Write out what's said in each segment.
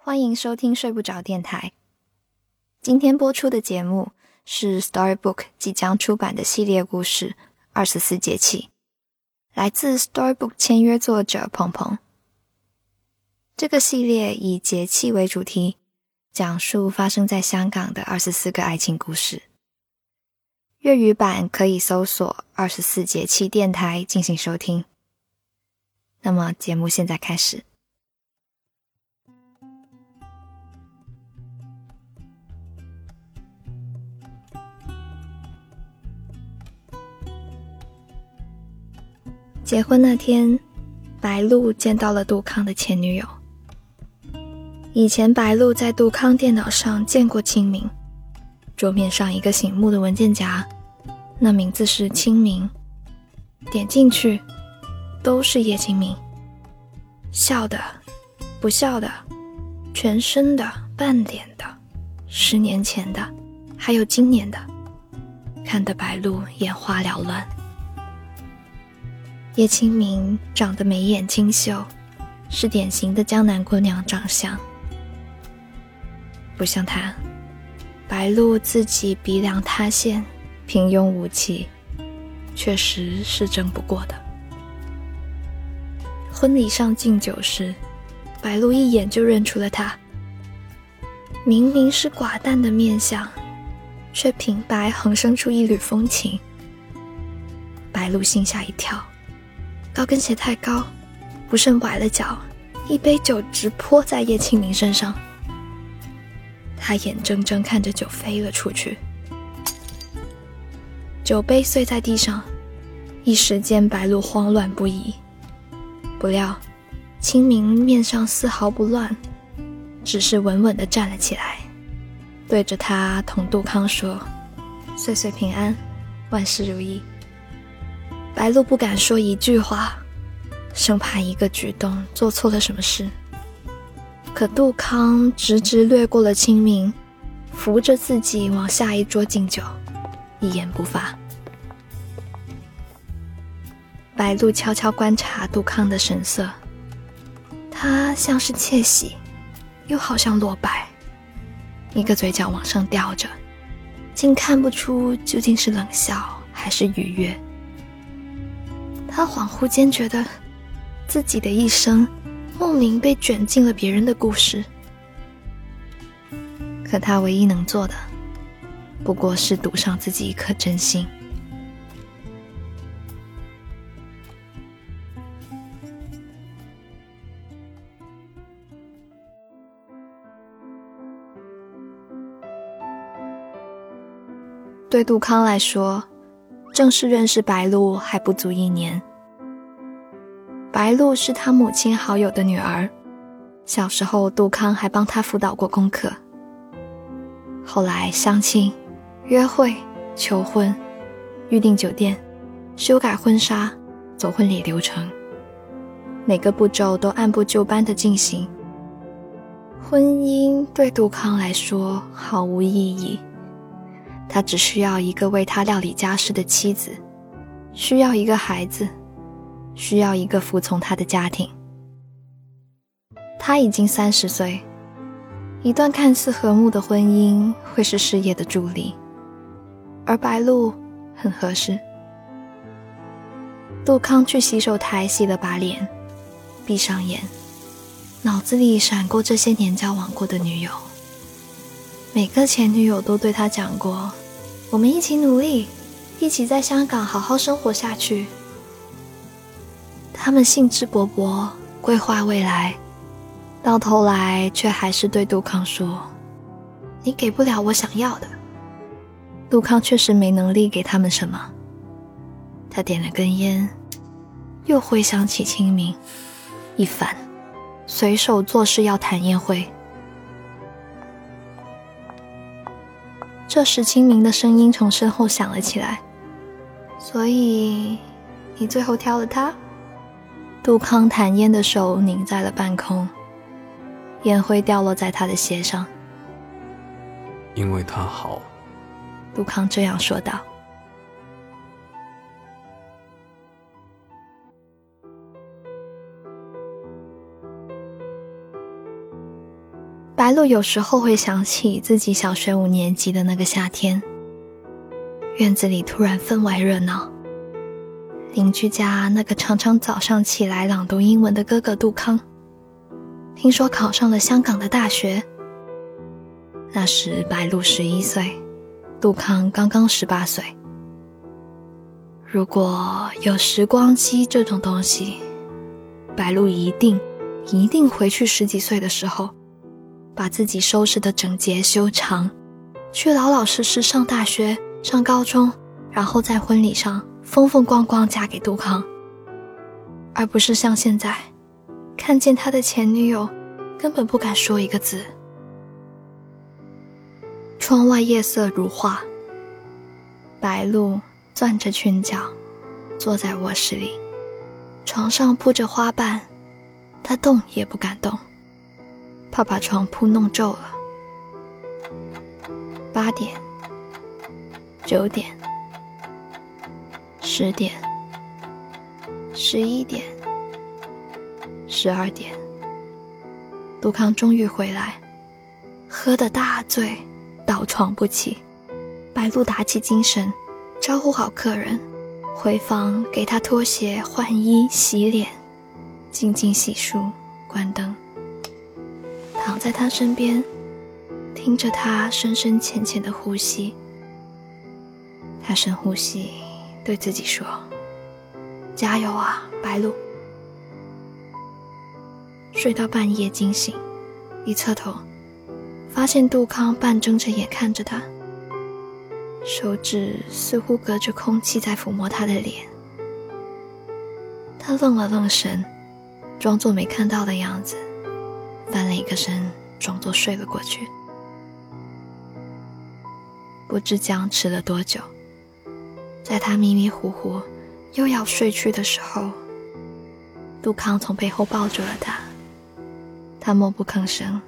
欢迎收听睡不着电台。今天播出的节目是 Storybook 即将出版的系列故事《二十四节气》，来自 Storybook 签约作者鹏鹏。这个系列以节气为主题，讲述发生在香港的二十四个爱情故事。粤语版可以搜索“二十四节气电台”进行收听。那么，节目现在开始。结婚那天，白露见到了杜康的前女友。以前，白露在杜康电脑上见过清明，桌面上一个醒目的文件夹，那名字是清明。点进去，都是叶清明，笑的，不笑的，全身的，半脸的，十年前的，还有今年的，看得白露眼花缭乱。叶清明长得眉眼清秀，是典型的江南姑娘长相，不像她，白露自己鼻梁塌陷，平庸无奇，确实是争不过的。婚礼上敬酒时，白露一眼就认出了他。明明是寡淡的面相，却平白横生出一缕风情。白露心下一跳。高跟鞋太高，不慎崴了脚，一杯酒直泼在叶清明身上。他眼睁睁看着酒飞了出去，酒杯碎在地上，一时间白露慌乱不已。不料，清明面上丝毫不乱，只是稳稳地站了起来，对着他同杜康说：“岁岁平安，万事如意。”白露不敢说一句话，生怕一个举动做错了什么事。可杜康直直掠过了清明，扶着自己往下一桌敬酒，一言不发。白露悄悄观察杜康的神色，他像是窃喜，又好像落败，一个嘴角往上吊着，竟看不出究竟是冷笑还是愉悦。他恍惚间觉得，自己的一生莫名被卷进了别人的故事。可他唯一能做的，不过是赌上自己一颗真心。对杜康来说，正式认识白露还不足一年。白露是他母亲好友的女儿，小时候杜康还帮她辅导过功课。后来相亲、约会、求婚、预订酒店、修改婚纱、走婚礼流程，每个步骤都按部就班的进行。婚姻对杜康来说毫无意义，他只需要一个为他料理家事的妻子，需要一个孩子。需要一个服从他的家庭。他已经三十岁，一段看似和睦的婚姻会是事业的助力，而白露很合适。杜康去洗手台洗了把脸，闭上眼，脑子里闪过这些年交往过的女友。每个前女友都对他讲过：“我们一起努力，一起在香港好好生活下去。”他们兴致勃勃规划未来，到头来却还是对杜康说：“你给不了我想要的。”杜康确实没能力给他们什么。他点了根烟，又回想起清明，一反，随手做事要谈宴会。这时，清明的声音从身后响了起来：“所以，你最后挑了他？”杜康弹烟的手拧在了半空，烟灰掉落在他的鞋上。因为他好，杜康这样说道。白露有时候会想起自己小学五年级的那个夏天，院子里突然分外热闹。邻居家那个常常早上起来朗读英文的哥哥杜康，听说考上了香港的大学。那时白露十一岁，杜康刚刚十八岁。如果有时光机这种东西，白露一定一定回去十几岁的时候，把自己收拾的整洁修长，去老老实实上大学、上高中，然后在婚礼上风风光光嫁给杜康，而不是像现在，看见他的前女友，根本不敢说一个字。窗外夜色如画，白露。攥着裙角，坐在卧室里，床上铺着花瓣，他动也不敢动，怕把床铺弄皱了。八点，九点，十点，十一点，十二点，杜康终于回来，喝得大醉，倒床不起。白露打起精神。招呼好客人，回房给他脱鞋、换衣、洗脸，静静洗漱，关灯，躺在他身边，听着他深深浅浅的呼吸。他深呼吸，对自己说：“加油啊，白露！”睡到半夜惊醒，一侧头，发现杜康半睁着眼看着他。手指似乎隔着空气在抚摸他的脸，他愣了愣神，装作没看到的样子，翻了一个身，装作睡了过去。不知僵持了多久，在他迷迷糊糊又要睡去的时候，杜康从背后抱住了他，他默不吭声。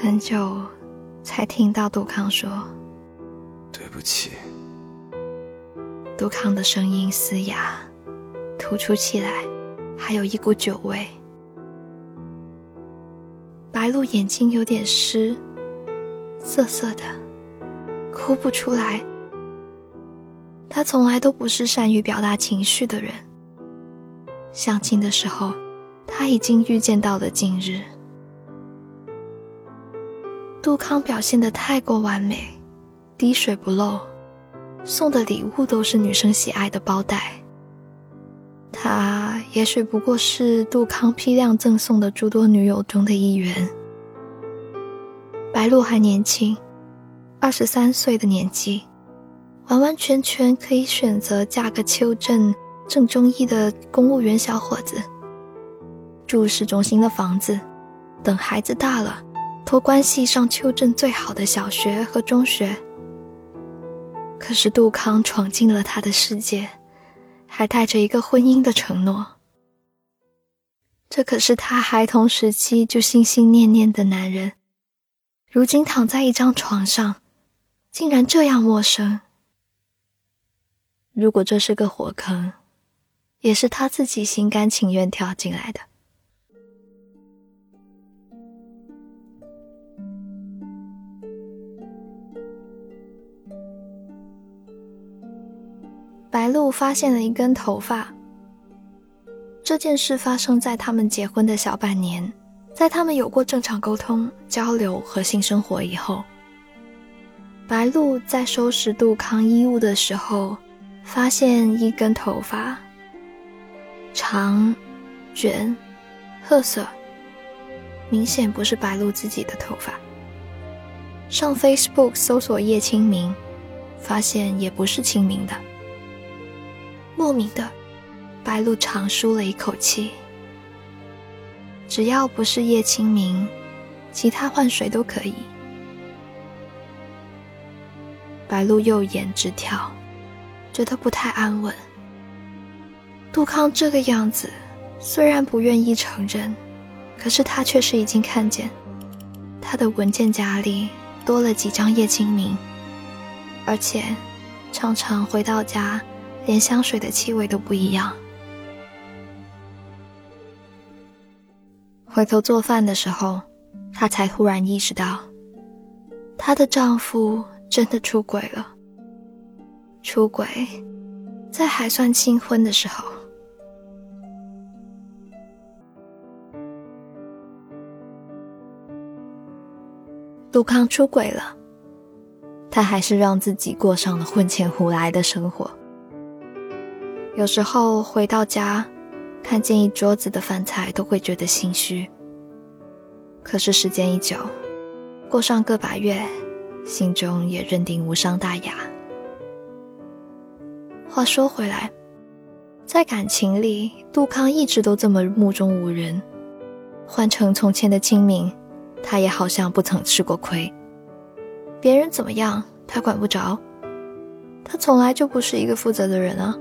很久，才听到杜康说：“对不起。”杜康的声音嘶哑，吐出气来，还有一股酒味。白露眼睛有点湿，涩涩的，哭不出来。他从来都不是善于表达情绪的人。相亲的时候，他已经预见到了今日。杜康表现的太过完美，滴水不漏，送的礼物都是女生喜爱的包袋。他也许不过是杜康批量赠送的诸多女友中的一员。白露还年轻，二十三岁的年纪，完完全全可以选择嫁个邱镇正中意的公务员小伙子，住市中心的房子，等孩子大了。托关系上邱镇最好的小学和中学，可是杜康闯进了他的世界，还带着一个婚姻的承诺。这可是他孩童时期就心心念念的男人，如今躺在一张床上，竟然这样陌生。如果这是个火坑，也是他自己心甘情愿跳进来的。白露发现了一根头发。这件事发生在他们结婚的小半年，在他们有过正常沟通、交流和性生活以后，白露在收拾杜康衣物的时候，发现一根头发，长、卷、褐色，明显不是白露自己的头发。上 Facebook 搜索叶清明，发现也不是清明的。莫名的，白露长舒了一口气。只要不是叶清明，其他换谁都可以。白露右眼直跳，觉得不太安稳。杜康这个样子，虽然不愿意承认，可是他却是已经看见，他的文件夹里多了几张叶清明，而且常常回到家。连香水的气味都不一样。回头做饭的时候，她才忽然意识到，她的丈夫真的出轨了。出轨，在还算新婚的时候。杜康出轨了，他还是让自己过上了婚前胡来的生活。有时候回到家，看见一桌子的饭菜，都会觉得心虚。可是时间一久，过上个把月，心中也认定无伤大雅。话说回来，在感情里，杜康一直都这么目中无人。换成从前的清明。他也好像不曾吃过亏，别人怎么样他管不着，他从来就不是一个负责的人啊。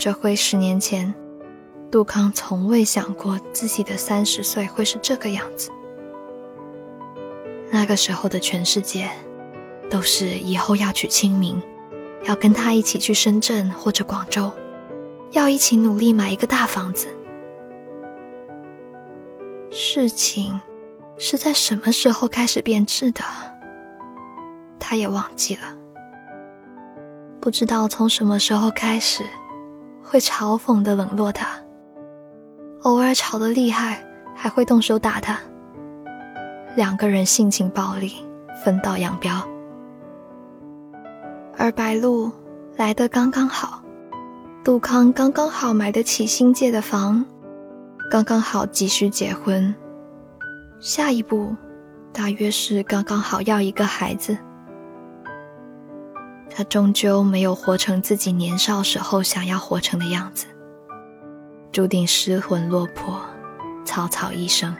这回十年前，杜康从未想过自己的三十岁会是这个样子。那个时候的全世界，都是以后要娶清明，要跟他一起去深圳或者广州，要一起努力买一个大房子。事情是在什么时候开始变质的？他也忘记了。不知道从什么时候开始，会嘲讽的冷落他，偶尔吵得厉害，还会动手打他。两个人性情暴力，分道扬镳。而白露来的刚刚好，杜康刚刚好买得起新借的房。刚刚好急需结婚，下一步大约是刚刚好要一个孩子。他终究没有活成自己年少时候想要活成的样子，注定失魂落魄，草草一生。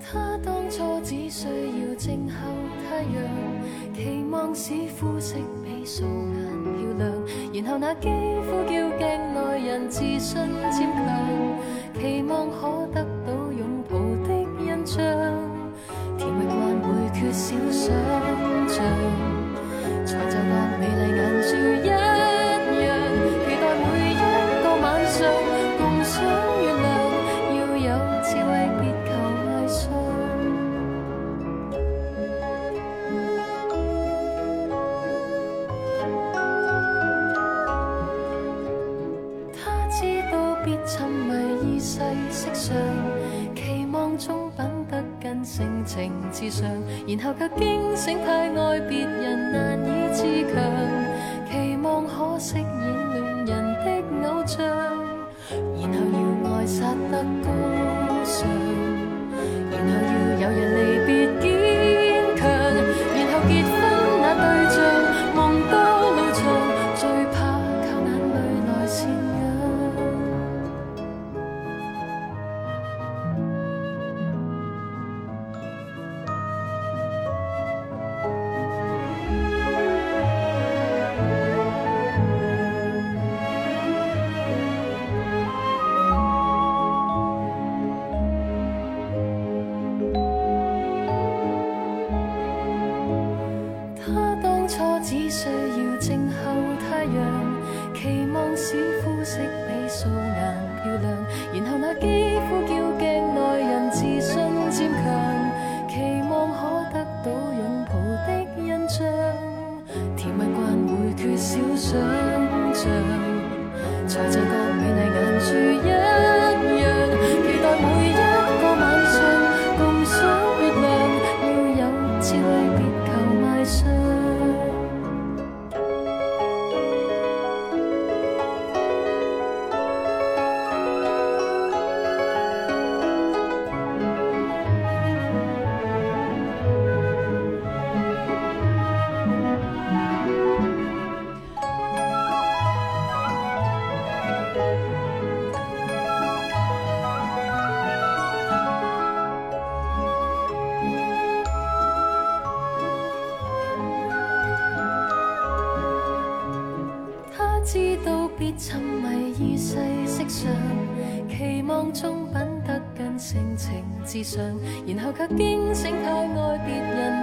他当初只需要静候期望使肤色比素颜漂亮，然后那肌肤叫镜内人自信渐强，期望可才察觉。然后却惊醒太爱别人。